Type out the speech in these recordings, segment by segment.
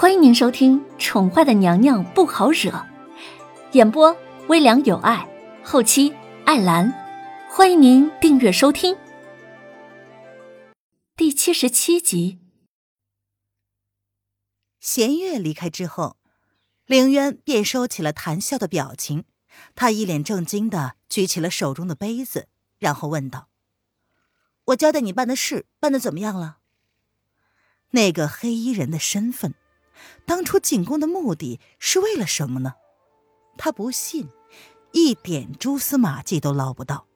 欢迎您收听《宠坏的娘娘不好惹》，演播微凉有爱，后期艾兰。欢迎您订阅收听。第七十七集，弦月离开之后，凌渊便收起了谈笑的表情，他一脸正经的举起了手中的杯子，然后问道：“我交代你办的事办的怎么样了？”那个黑衣人的身份，当初进宫的目的是为了什么呢？他不信，一点蛛丝马迹都捞不到。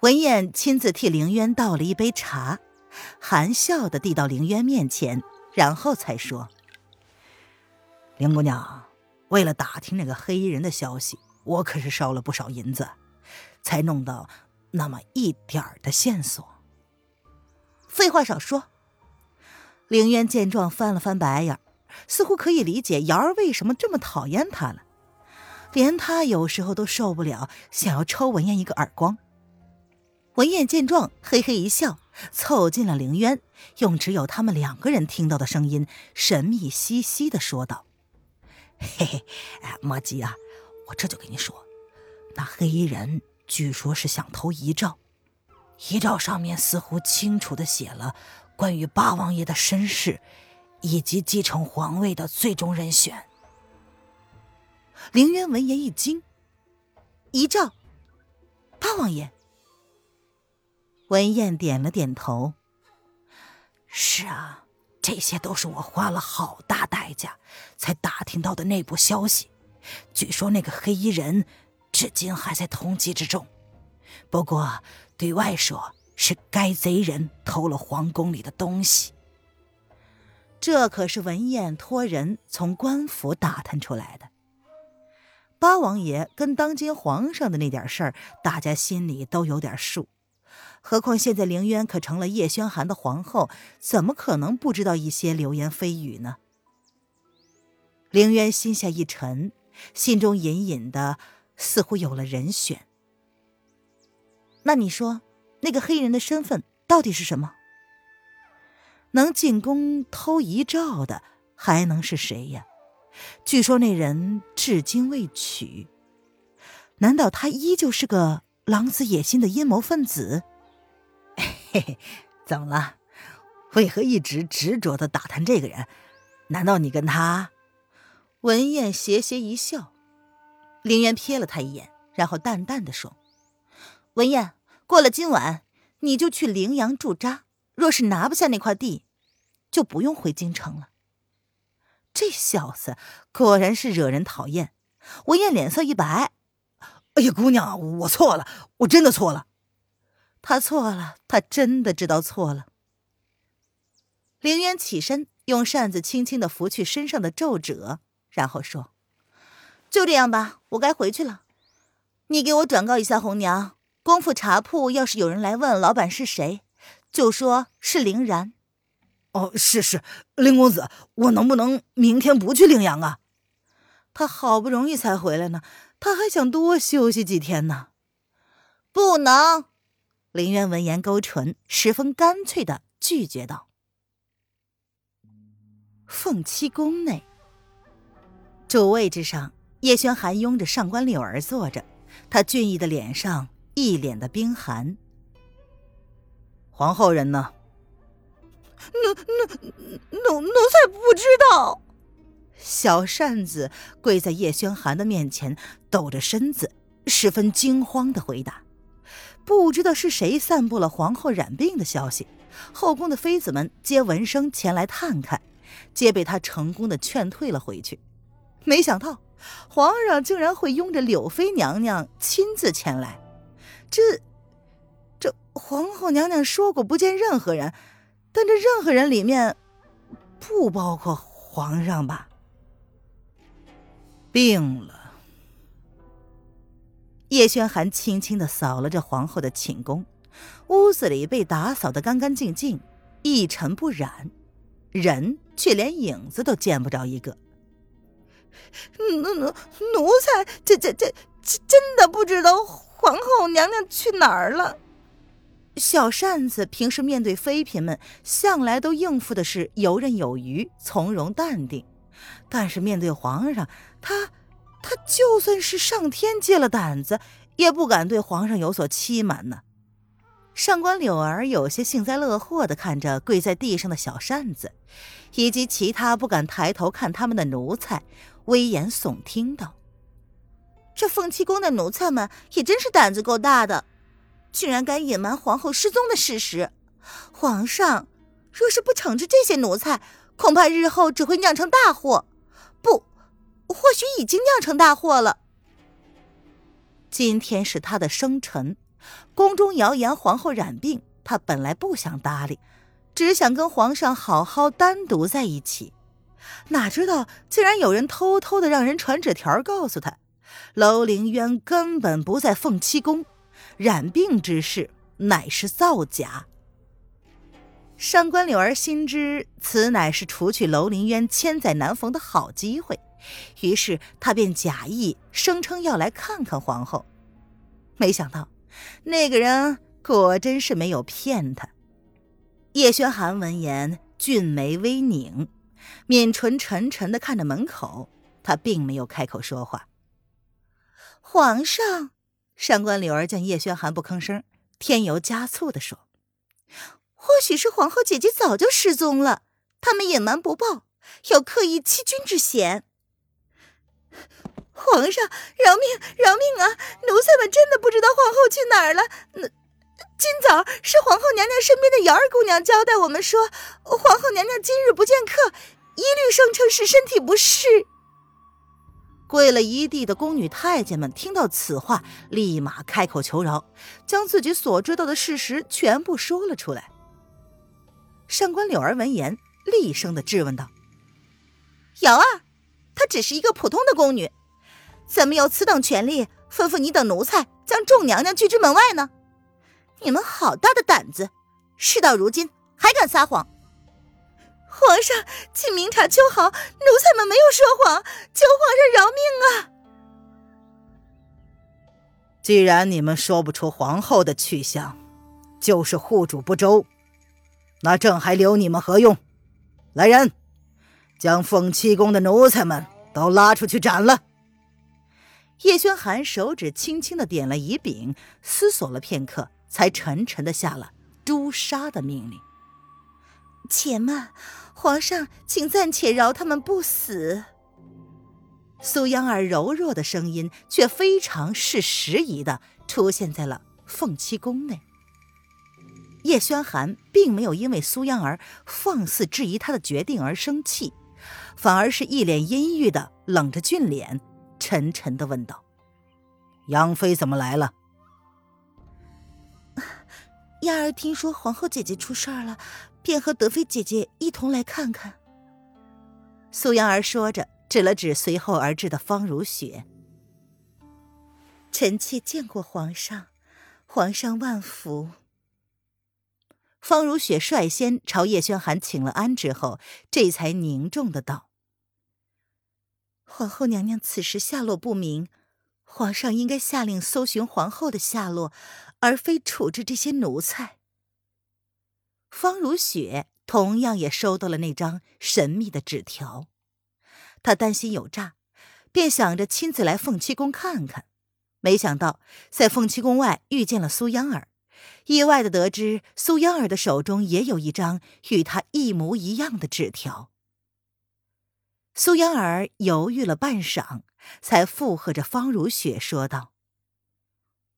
文燕亲自替凌渊倒了一杯茶，含笑的递到凌渊面前，然后才说：“林姑娘，为了打听那个黑衣人的消息，我可是烧了不少银子，才弄到那么一点儿的线索。”废话少说。凌渊见状，翻了翻白眼，似乎可以理解瑶儿为什么这么讨厌他了。连他有时候都受不了，想要抽文燕一个耳光。文燕见状，嘿嘿一笑，凑近了凌渊，用只有他们两个人听到的声音，神秘兮兮的说道：“嘿嘿，哎莫急啊，我这就跟你说，那黑衣人据说是想偷遗诏，遗诏上面似乎清楚的写了。”关于八王爷的身世，以及继承皇位的最终人选，凌渊闻言一惊：“遗诏，八王爷。”文燕点了点头：“是啊，这些都是我花了好大代价才打听到的内部消息。据说那个黑衣人至今还在通缉之中，不过对外说。”是该贼人偷了皇宫里的东西。这可是文彦托人从官府打探出来的。八王爷跟当今皇上的那点事儿，大家心里都有点数。何况现在凌渊可成了叶轩寒的皇后，怎么可能不知道一些流言蜚语呢？凌渊心下一沉，心中隐隐的似乎有了人选。那你说？那个黑人的身份到底是什么？能进宫偷遗诏的还能是谁呀？据说那人至今未娶，难道他依旧是个狼子野心的阴谋分子？嘿 嘿，怎么了？为何一直执着的打探这个人？难道你跟他？文燕斜斜一笑，林渊瞥了他一眼，然后淡淡的说：“文燕。”过了今晚，你就去陵阳驻扎。若是拿不下那块地，就不用回京城了。这小子果然是惹人讨厌。文燕脸色一白：“哎呀，姑娘，我错了，我真的错了。”他错了，他真的知道错了。凌渊起身，用扇子轻轻的拂去身上的皱褶，然后说：“就这样吧，我该回去了。你给我转告一下红娘。”功夫茶铺要是有人来问老板是谁，就说是林然。哦，是是，林公子，我能不能明天不去陵阳啊？他好不容易才回来呢，他还想多休息几天呢。不能！林渊闻言勾唇，十分干脆的拒绝道。凤栖宫内，主位之上，叶轩寒拥着上官柳儿坐着，他俊逸的脸上。一脸的冰寒。皇后人呢？奴奴奴奴才不知道。小扇子跪在叶轩寒的面前，抖着身子，十分惊慌的回答：“不知道是谁散布了皇后染病的消息，后宫的妃子们皆闻声前来探看，皆被他成功的劝退了回去。没想到皇上竟然会拥着柳妃娘娘亲自前来。”这，这皇后娘娘说过不见任何人，但这任何人里面，不包括皇上吧？病了。叶轩寒轻轻的扫了这皇后的寝宫，屋子里被打扫的干干净净，一尘不染，人却连影子都见不着一个。奴奴奴才，这这这这真的不知道。皇后娘娘去哪儿了？小扇子平时面对妃嫔们，向来都应付的是游刃有余、从容淡定，但是面对皇上，他他就算是上天借了胆子，也不敢对皇上有所欺瞒呢。上官柳儿有些幸灾乐祸的看着跪在地上的小扇子，以及其他不敢抬头看他们的奴才，危言耸听道：“这凤栖宫的奴才们也真是胆子够大的。”竟然敢隐瞒皇后失踪的事实，皇上若是不惩治这些奴才，恐怕日后只会酿成大祸。不，或许已经酿成大祸了。今天是他的生辰，宫中谣言皇后染病，他本来不想搭理，只想跟皇上好好单独在一起。哪知道竟然有人偷偷的让人传纸条告诉他，楼凌渊根本不在凤栖宫。染病之事乃是造假。上官柳儿心知此乃是除去楼凌渊千载难逢的好机会，于是他便假意声称要来看看皇后。没想到那个人果真是没有骗他。叶轩寒闻言，俊眉微拧，抿唇沉沉的看着门口，他并没有开口说话。皇上。上官柳儿见叶轩寒不吭声，添油加醋的说：“或许是皇后姐姐早就失踪了，他们隐瞒不报，有刻意欺君之嫌。皇上，饶命，饶命啊！奴才们真的不知道皇后去哪儿了。那今早是皇后娘娘身边的瑶儿姑娘交代我们说，皇后娘娘今日不见客，一律声称是身体不适。”跪了一地的宫女太监们听到此话，立马开口求饶，将自己所知道的事实全部说了出来。上官柳儿闻言，厉声的质问道：“瑶儿，她只是一个普通的宫女，怎么有此等权利吩咐你等奴才将众娘娘拒之门外呢？你们好大的胆子！事到如今还敢撒谎！”皇上，请明察秋毫，奴才们没有说谎，求皇上饶命啊！既然你们说不出皇后的去向，就是护主不周，那朕还留你们何用？来人，将凤栖宫的奴才们都拉出去斩了！叶轩寒手指轻轻的点了一柄，思索了片刻，才沉沉的下了诛杀的命令。且慢。皇上，请暂且饶他们不死。苏央儿柔弱的声音却非常是时宜的出现在了凤栖宫内。叶轩寒并没有因为苏央儿放肆质疑他的决定而生气，反而是一脸阴郁的冷着俊脸，沉沉的问道：“杨妃怎么来了？” 丫儿听说皇后姐姐出事儿了。便和德妃姐姐一同来看看。苏阳儿说着，指了指随后而至的方如雪。臣妾见过皇上，皇上万福。方如雪率先朝叶轩寒请了安之后，这才凝重的道：“皇后娘娘此时下落不明，皇上应该下令搜寻皇后的下落，而非处置这些奴才。”方如雪同样也收到了那张神秘的纸条，她担心有诈，便想着亲自来凤栖宫看看。没想到在凤栖宫外遇见了苏央儿，意外的得知苏央儿的手中也有一张与她一模一样的纸条。苏央儿犹豫了半晌，才附和着方如雪说道：“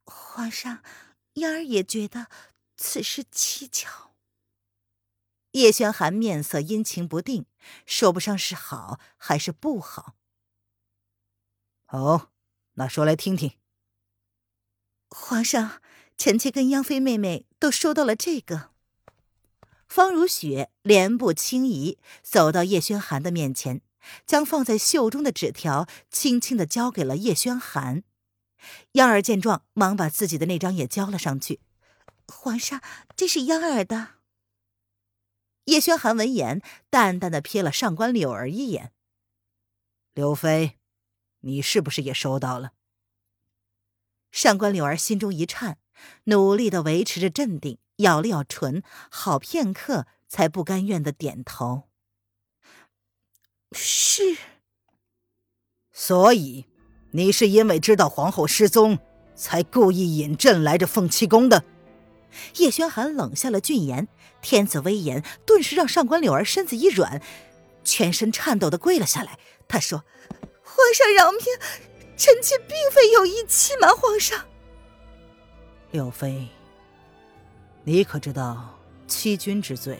皇上，央儿也觉得此事蹊跷。”叶轩寒面色阴晴不定，说不上是好还是不好。哦，那说来听听。皇上，臣妾跟央妃妹妹都收到了这个。方如雪莲步轻移，走到叶轩寒的面前，将放在袖中的纸条轻轻的交给了叶轩寒。央儿见状，忙把自己的那张也交了上去。皇上，这是央儿的。叶轩寒闻言，淡淡的瞥了上官柳儿一眼。刘妃，你是不是也收到了？上官柳儿心中一颤，努力的维持着镇定，咬了咬唇，好片刻才不甘愿的点头：“是。”所以，你是因为知道皇后失踪，才故意引朕来这凤栖宫的？叶轩寒冷下了俊颜，天子威严顿时让上官柳儿身子一软，全身颤抖的跪了下来。他说：“皇上饶命，臣妾并非有意欺瞒皇上。”柳妃，你可知道欺君之罪，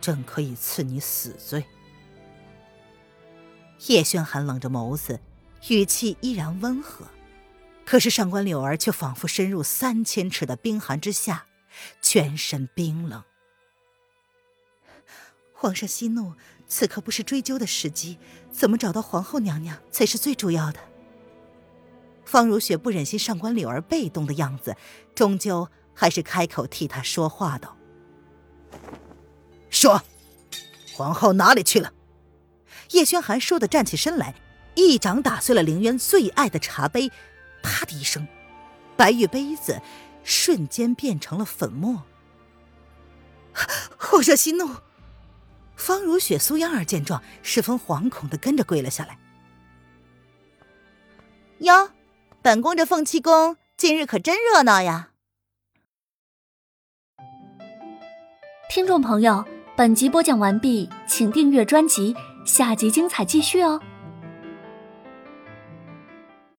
朕可以赐你死罪？叶轩寒冷着眸子，语气依然温和，可是上官柳儿却仿佛深入三千尺的冰寒之下，全身冰冷。皇上息怒，此刻不是追究的时机，怎么找到皇后娘娘才是最主要的。方如雪不忍心上官柳儿被动的样子，终究还是开口替她说话道：“说，皇后哪里去了？”叶轩寒倏地站起身来，一掌打碎了凌渊最爱的茶杯，啪的一声，白玉杯子瞬间变成了粉末。皇上息怒！方如雪、苏央儿见状，十分惶恐的跟着跪了下来。哟，本宫这凤栖宫今日可真热闹呀！听众朋友，本集播讲完毕，请订阅专辑。下集精彩继续哦！